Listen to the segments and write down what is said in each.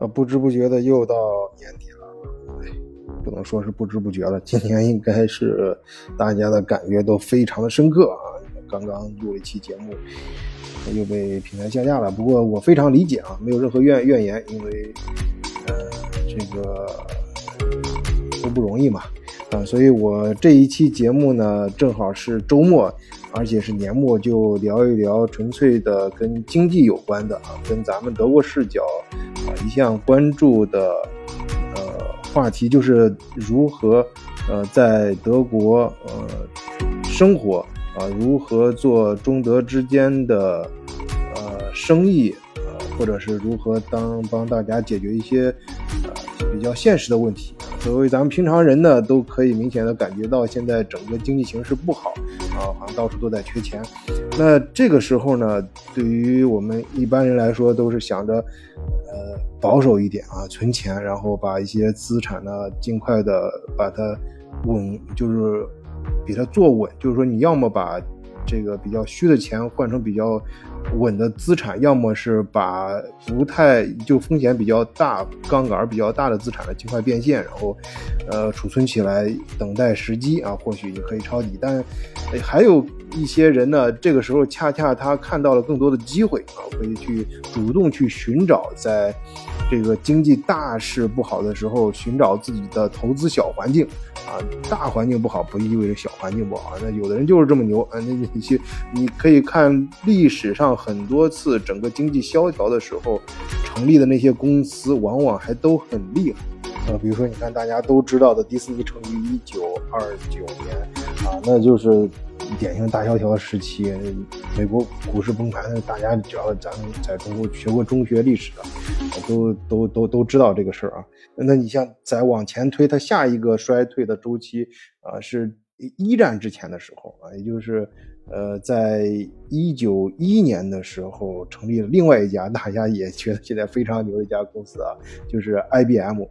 呃，不知不觉的又到年底了，哎，不能说是不知不觉了，今年应该是大家的感觉都非常的深刻啊。刚刚录了一期节目，又被平台下架了，不过我非常理解啊，没有任何怨怨言，因为呃，这个都不容易嘛，啊，所以我这一期节目呢，正好是周末。而且是年末，就聊一聊纯粹的跟经济有关的啊，跟咱们德国视角一向关注的呃话题，就是如何呃在德国呃生活啊，如何做中德之间的呃生意啊，或者是如何当帮大家解决一些呃比较现实的问题。所谓咱们平常人呢，都可以明显的感觉到现在整个经济形势不好啊，好像到处都在缺钱。那这个时候呢，对于我们一般人来说，都是想着，呃，保守一点啊，存钱，然后把一些资产呢，尽快的把它稳，就是比它做稳。就是说，你要么把这个比较虚的钱换成比较。稳的资产，要么是把不太就风险比较大、杠杆比较大的资产呢尽快变现，然后，呃，储存起来，等待时机啊，或许你可以抄底。但还有一些人呢，这个时候恰恰他看到了更多的机会啊，可以去主动去寻找，在这个经济大势不好的时候，寻找自己的投资小环境。啊，大环境不好不意味着小环境不好。那有的人就是这么牛啊！那你去，你可以看历史上很多次整个经济萧条的时候，成立的那些公司，往往还都很厉害。啊，比如说，你看大家都知道的迪士尼成立于一九二九年，啊，那就是。典型大萧条时期，美国股市崩盘，大家只要咱们在中国学过中学历史的，都都都都知道这个事儿啊。那你像再往前推，它下一个衰退的周期啊，是一战之前的时候啊，也就是呃，在一九一一年的时候成立了另外一家大家也觉得现在非常牛的一家公司啊，就是 IBM。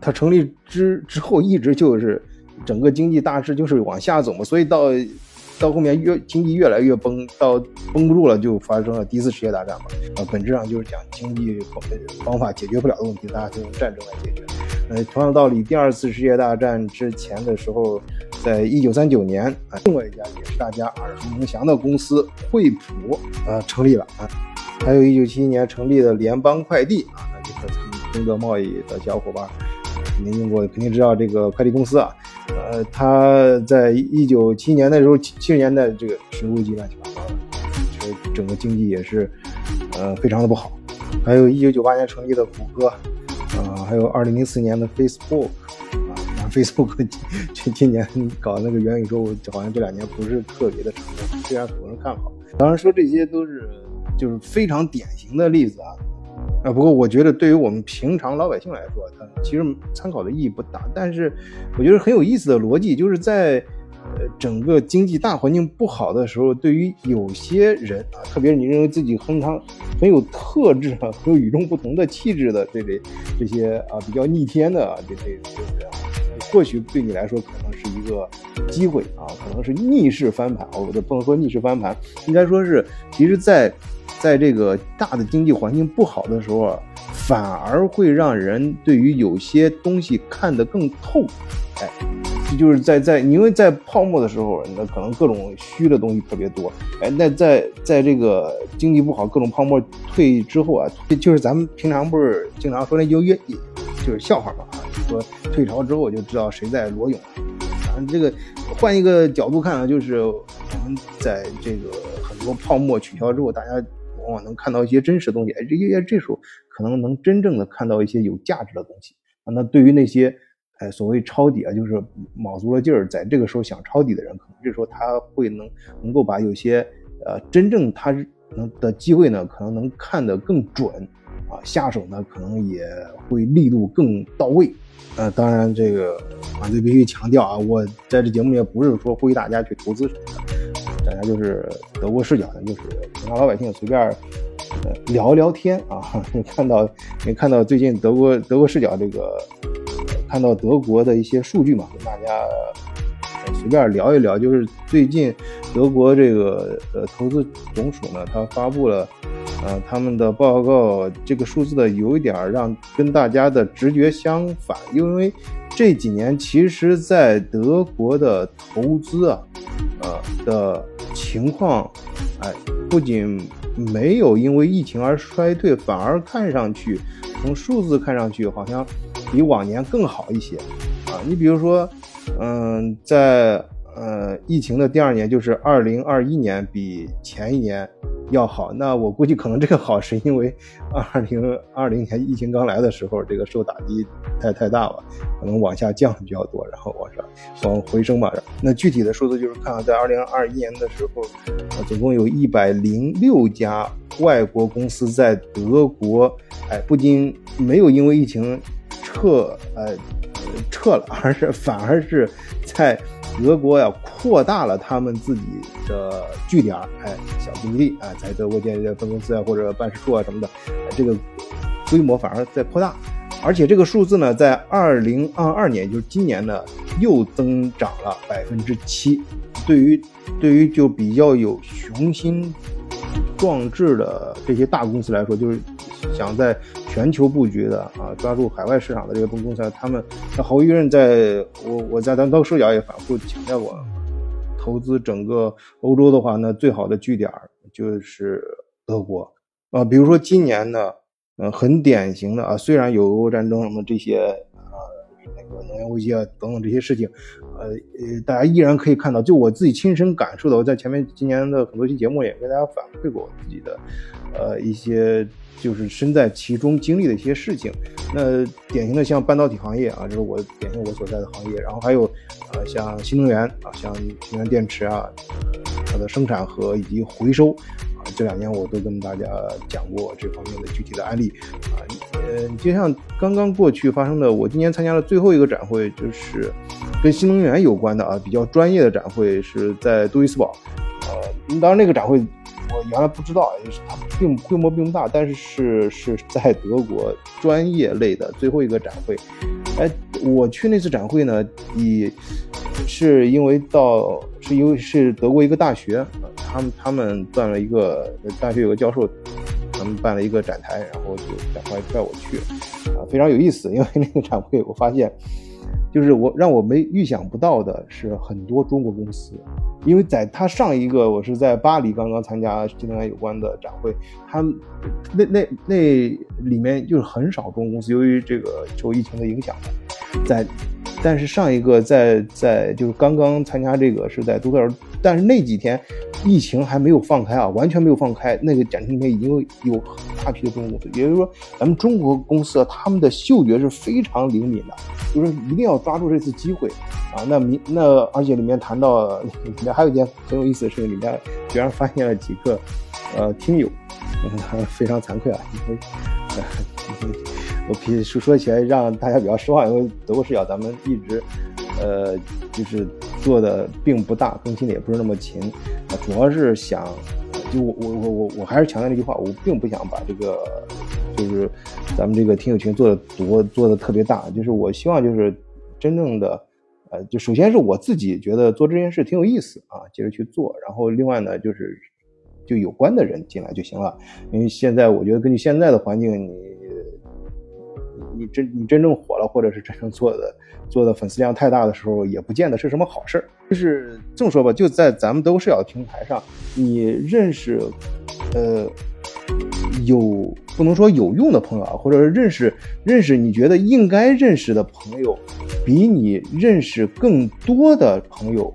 它成立之之后一直就是整个经济大势就是往下走嘛，所以到。到后面越经济越来越崩，到绷不住了，就发生了第一次世界大战嘛。啊，本质上就是讲经济方法解决不了的问题，大家就用战争来解决。呃，同样道理，第二次世界大战之前的时候，在一九三九年啊，另外一家也是大家耳熟能详的公司惠普啊成立了啊。还有一九七一年成立的联邦快递啊，那就是咱们中德贸易的小伙伴。肯定用过，肯定知道这个快递公司啊。呃，他在一九七年的时候，七十年代这个石油危机乱七八糟的，其实整个经济也是呃非常的不好。还有一九九八年成立的谷歌，啊，还有二零零四年的 Facebook，啊，Facebook 今今年搞那个元宇宙，好像这两年不是特别的成功，虽然很多人看好。当然说这些都是就是非常典型的例子啊。啊，不过我觉得对于我们平常老百姓来说，它其实参考的意义不大。但是我觉得很有意思的逻辑，就是在呃整个经济大环境不好的时候，对于有些人啊，特别是你认为自己很常很有特质啊，很有与众不同的气质的这类这些啊比较逆天的啊这这就是啊，或许对你来说可能是一个机会啊，可能是逆势翻盘。我这不能说逆势翻盘，应该说是其实，在在这个大的经济环境不好的时候啊，反而会让人对于有些东西看得更透，哎，这就是在在因为在泡沫的时候，那可能各种虚的东西特别多，哎，那在在这个经济不好、各种泡沫退之后啊，就是咱们平常不是经常说那就越就是笑话嘛啊，说退潮之后就知道谁在裸泳，反正这个换一个角度看啊，就是我们在这个很多泡沫取消之后，大家。往往能看到一些真实的东西，哎，这这这时候可能能真正的看到一些有价值的东西。那对于那些，哎，所谓抄底啊，就是卯足了劲儿，在这个时候想抄底的人，可能这时候他会能能够把有些呃真正他能的机会呢，可能能看得更准啊，下手呢可能也会力度更到位。呃，当然这个啊，这必须强调啊，我在这节目里不是说呼吁大家去投资什么的。大家就是德国视角的，就是平常老百姓随便呃聊聊天啊。看到没看到最近德国德国视角这个看到德国的一些数据嘛，跟大家随便聊一聊。就是最近德国这个呃投资总署呢，它发布了呃，他们的报告这个数字的有一点让跟大家的直觉相反，因为这几年其实，在德国的投资啊，呃的情况，哎，不仅没有因为疫情而衰退，反而看上去从数字看上去好像比往年更好一些啊。你比如说，嗯，在呃疫情的第二年，就是二零二一年，比前一年。要好，那我估计可能这个好是因为 二零二零年疫情刚来的时候，这个受打击太太大了，可能往下降比较多，然后往上往回升吧。那具体的数字就是看，在二零二一年的时候，总共有一百零六家外国公司在德国，哎，不仅没有因为疫情撤，呃，撤了，而是反而是在。德国呀，扩大了他们自己的据点哎，小基地啊，在德国建立分公司啊或者办事处啊什么的，这个规模反而在扩大，而且这个数字呢，在二零二二年，就是今年呢，又增长了百分之七。对于对于就比较有雄心壮志的这些大公司来说，就是想在。全球布局的啊，抓住海外市场的这个公司，他们那毫无疑问，在我我在咱当视角也反复强调过，投资整个欧洲的话，那最好的据点就是德国啊。比如说今年呢，呃，很典型的啊，虽然有俄乌战争什么这些，那个能源危机啊等等这些事情，呃呃，大家依然可以看到，就我自己亲身感受的，我在前面今年的很多期节目也跟大家反馈过我自己的呃一些。就是身在其中经历的一些事情，那典型的像半导体行业啊，这是我典型我所在的行业，然后还有，呃，像新能源啊，像新能源电池啊，它的生产和以及回收这两年我都跟大家讲过这方面的具体的案例啊，呃，就像刚刚过去发生的，我今年参加了最后一个展会，就是跟新能源有关的啊，比较专业的展会是在杜伊斯堡，呃，当然那个展会。我原来不知道，就是它并规模并不大，但是是是在德国专业类的最后一个展会。哎，我去那次展会呢，以是因为到是因为是德国一个大学，他们他们办了一个大学有个教授，他们办了一个展台，然后就赶快带我去，啊，非常有意思，因为那个展会我发现。就是我让我没预想不到的是，很多中国公司，因为在他上一个我是在巴黎刚刚参加新能源有关的展会，他那那那里面就是很少中国公司，由于这个受疫情的影响，在，但是上一个在在就是刚刚参加这个是在杜塞尔，但是那几天疫情还没有放开啊，完全没有放开，那个展厅里面已经有大批的中国公司，也就是说咱们中国公司啊，他们的嗅觉是非常灵敏的。就是一定要抓住这次机会啊！那明那而且里面谈到里面 还有一件很有意思的事情，里面居然发现了几个呃听友，非常惭愧啊！因 为我平时说起来让大家比较失望，因为德国视角咱们一直呃就是做的并不大，更新的也不是那么勤啊，主要是想就我我我我我还是强调那句话，我并不想把这个。就是咱们这个听友群做的多做的特别大，就是我希望就是真正的，呃，就首先是我自己觉得做这件事挺有意思啊，接着去做。然后另外呢，就是就有关的人进来就行了。因为现在我觉得根据现在的环境，你你真你真正火了，或者是真正做的做的粉丝量太大的时候，也不见得是什么好事儿。就是这么说吧，就在咱们都是要平台上，你认识，呃。有不能说有用的朋友啊，或者是认识认识你觉得应该认识的朋友，比你认识更多的朋友，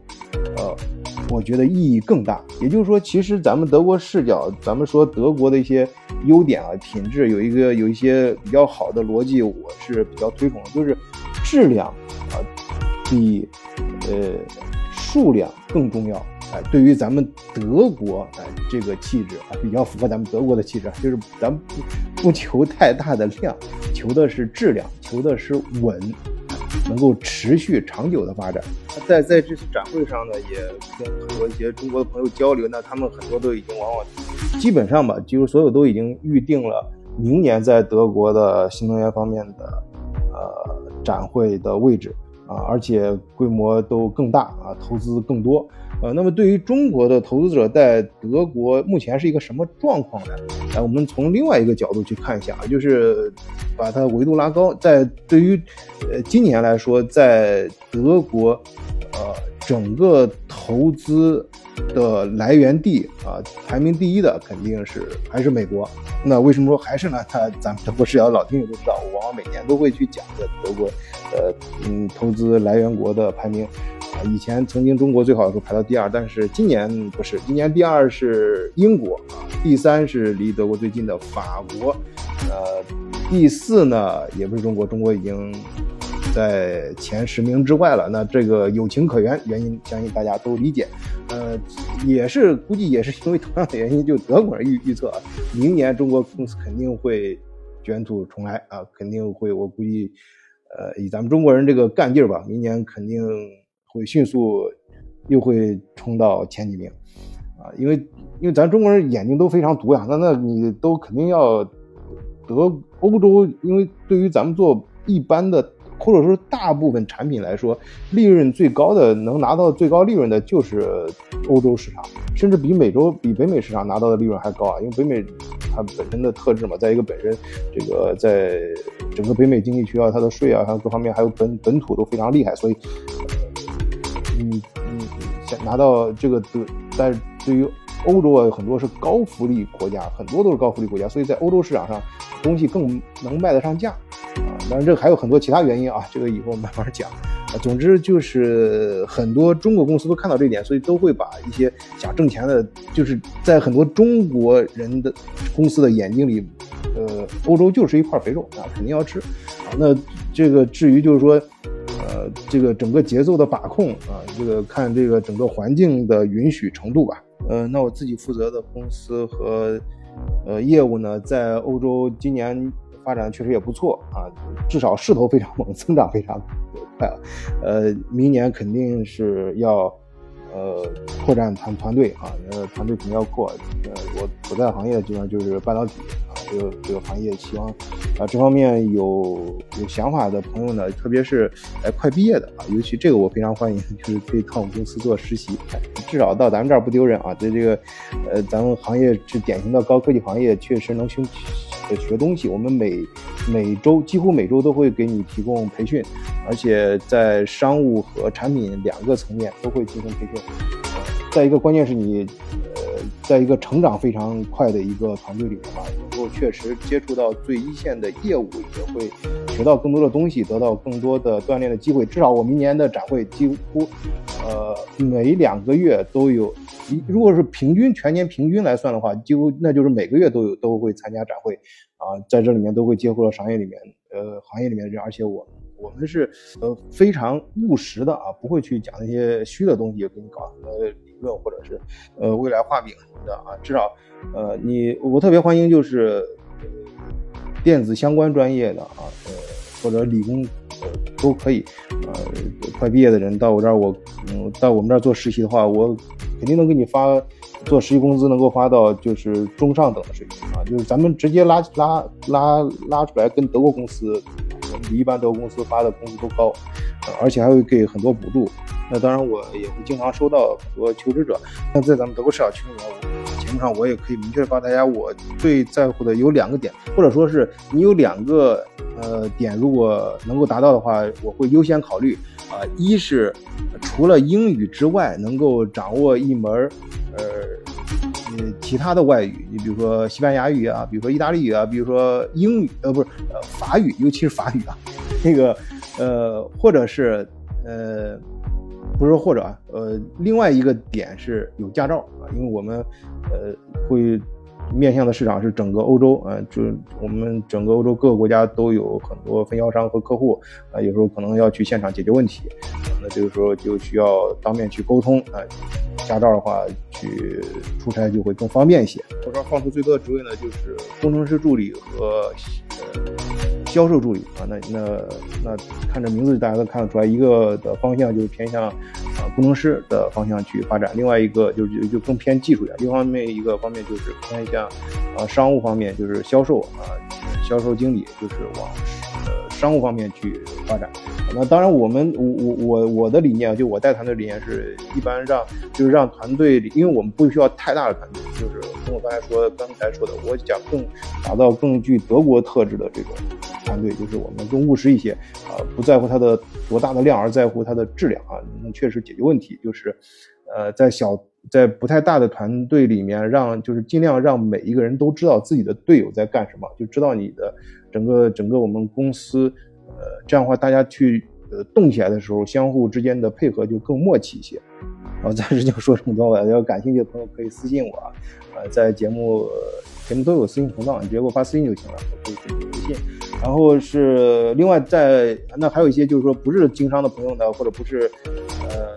我觉得意义更大。也就是说，其实咱们德国视角，咱们说德国的一些优点啊，品质有一个有一些比较好的逻辑，我是比较推崇的，就是质量啊比呃数量更重要。哎，对于咱们德国，哎，这个气质啊，比较符合咱们德国的气质，就是咱们不不求太大的量，求的是质量，求的是稳，能够持续长久的发展。在在这次展会上呢，也跟很多一些中国的朋友交流，那他们很多都已经往往基本上吧，几乎所有都已经预定了明年在德国的新能源方面的呃展会的位置啊，而且规模都更大啊，投资更多。呃，那么对于中国的投资者在德国目前是一个什么状况呢？来，我们从另外一个角度去看一下，就是把它维度拉高，在对于呃今年来说，在德国，呃，整个投资的来源地啊，排名第一的肯定是还是美国。那为什么说还是呢？他咱们德国视角老听友都知道，我往往每年都会去讲的德国，呃，嗯，投资来源国的排名。啊，以前曾经中国最好的时候排到第二，但是今年不是，今年第二是英国啊，第三是离德国最近的法国，呃，第四呢也不是中国，中国已经在前十名之外了。那这个有情可原，原因相信大家都理解。也是估计也是因为同样的原因，就德国人预预测，明年中国公司肯定会卷土重来啊，肯定会，我估计，呃，以咱们中国人这个干劲儿吧，明年肯定。会迅速又会冲到前几名，啊，因为因为咱中国人眼睛都非常毒呀，那那你都肯定要得欧洲，因为对于咱们做一般的或者说大部分产品来说，利润最高的能拿到最高利润的就是欧洲市场，甚至比美洲比北美市场拿到的利润还高啊，因为北美它本身的特质嘛，在一个本身这个在整个北美经济区啊，它的税啊，还有各方面还有本本土都非常厉害，所以。你你想拿到这个的，但是对于欧洲啊，很多是高福利国家，很多都是高福利国家，所以在欧洲市场上东西更能卖得上价。当然，这还有很多其他原因啊，这个以后慢慢讲啊。总之就是很多中国公司都看到这一点，所以都会把一些想挣钱的，就是在很多中国人的公司的眼睛里，呃，欧洲就是一块肥肉啊，肯定要吃啊。那这个至于就是说。呃，这个整个节奏的把控啊，这个看这个整个环境的允许程度吧。呃，那我自己负责的公司和呃业务呢，在欧洲今年发展确实也不错啊，至少势头非常猛，增长非常快。呃，明年肯定是要呃扩展团团队啊，呃团队肯定要扩。呃，我所在行业基本上就是半导体啊。这个这个行业，希望啊这方面有有想法的朋友呢，特别是哎快毕业的啊，尤其这个我非常欢迎，就是可以到我们公司做实习，至少到咱们这儿不丢人啊。在这个呃咱们行业是典型的高科技行业，确实能学学东西。我们每每周几乎每周都会给你提供培训，而且在商务和产品两个层面都会进行培训。再一个关键是你。呃在一个成长非常快的一个团队里面吧，能够确实接触到最一线的业务，也会学到更多的东西，得到更多的锻炼的机会。至少我明年的展会几乎，呃，每两个月都有，如果是平均全年平均来算的话，几乎那就是每个月都有都会参加展会，啊，在这里面都会接触到商业里面，呃，行业里面的人，而且我我们是呃非常务实的啊，不会去讲那些虚的东西，给你搞什么理。论或者是呃未来画饼什么的啊，至少呃你我特别欢迎就是电子相关专业的啊呃或者理工呃都可以呃快毕业的人到我这儿我嗯到我们这儿做实习的话，我肯定能给你发做实习工资能够发到就是中上等的水平啊，就是咱们直接拉拉拉拉出来跟德国公司比一般德国公司发的工资都高，而且还会给很多补助。那当然，我也会经常收到很多求职者。那在咱们德国市场群里面，节目上我也可以明确告诉大家，我最在乎的有两个点，或者说是你有两个呃点，如果能够达到的话，我会优先考虑。啊，一是除了英语之外，能够掌握一门呃呃其他的外语，你比如说西班牙语啊，比如说意大利语啊，比如说英语，呃，不是呃法语，尤其是法语啊，那个呃，或者是呃。不是说或者啊，呃，另外一个点是有驾照啊，因为我们，呃，会面向的市场是整个欧洲啊，就我们整个欧洲各个国家都有很多分销商和客户啊，有时候可能要去现场解决问题，那这个时候就需要当面去沟通啊，驾照的话去出差就会更方便一些。我这儿放出最多的职位呢，就是工程师助理和呃。销售助理啊，那那那看这名字，大家都看得出来，一个的方向就是偏向啊工程师的方向去发展，另外一个就是就就更偏技术一点。一方面一个方面就是偏向啊商务方面，就是销售啊销售经理，就是往呃商务方面去发展。那当然，我们我我我我的理念，就我带团队理念是一般让就是让团队，因为我们不需要太大的团队，就是跟我刚才说刚才说的，我想更打造更具德国特质的这种团队，就是我们更务实一些啊，不在乎它的多大的量，而在乎它的质量啊，能确实解决问题。就是呃，在小在不太大的团队里面，让就是尽量让每一个人都知道自己的队友在干什么，就知道你的整个整个我们公司。呃，这样的话，大家去呃动起来的时候，相互之间的配合就更默契一些。然后暂时就说这么多吧，要感兴趣的朋友可以私信我啊，呃，在节目节目都有私信通道，你直接给我发私信就行了，我可以给你微信。然后是另外在那还有一些就是说不是经商的朋友呢，或者不是呃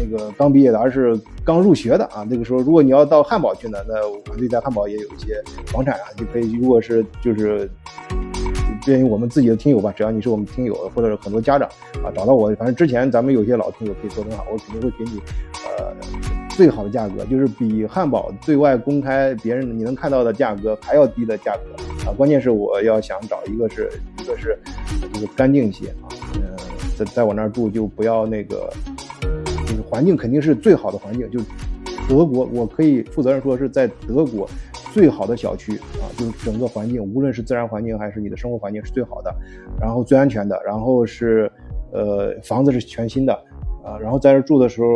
那个刚毕业的，而是刚入学的啊。那个时候如果你要到汉堡去呢，那我团队在汉堡也有一些房产啊，就可以。如果是就是。便于我们自己的听友吧，只要你是我们听友，或者是很多家长啊，找到我，反正之前咱们有些老听友可以做很好，我肯定会给你，呃，最好的价格，就是比汉堡对外公开别人你能看到的价格还要低的价格啊。关键是我要想找一个是一个是就是干净一些啊，嗯，在在我那儿住就不要那个，就是环境肯定是最好的环境，就德国，我可以负责任说是在德国。最好的小区啊，就是整个环境，无论是自然环境还是你的生活环境是最好的，然后最安全的，然后是，呃，房子是全新的，啊，然后在这住的时候，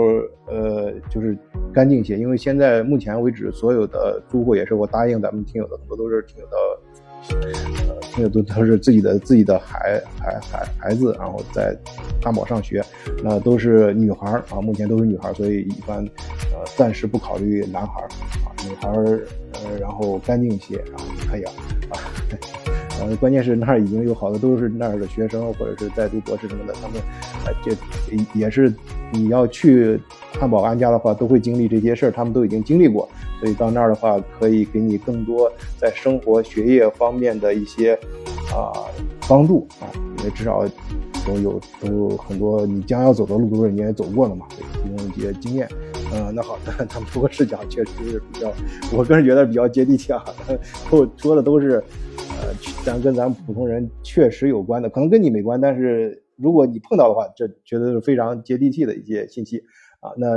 呃，就是干净些，因为现在目前为止所有的租户也是我答应咱们听友的，很多都是听友的。呃，听友都都是自己的自己的孩孩孩孩子，然后在汉堡上学，那都是女孩啊，目前都是女孩，所以一般呃暂时不考虑男孩啊，女孩呃然后干净一些，然后就可以了关键是那儿已经有好多都是那儿的学生或者是在读博士什么的，他们呃这也是你要去汉堡安家的话，都会经历这些事儿，他们都已经经历过。所以到那儿的话，可以给你更多在生活、学业方面的一些啊帮助啊，因为至少都有都有很多你将要走的路都是人家走过了嘛，提供一些经验。嗯，那好的，他们不过视角确实是比较，我个人觉得比较接地气啊，说的都是呃咱跟咱们普通人确实有关的，可能跟你没关，但是如果你碰到的话，这绝对是非常接地气的一些信息啊，那。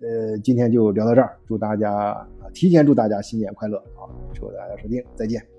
呃，今天就聊到这儿，祝大家提前祝大家新年快乐啊！祝大家收听，再见。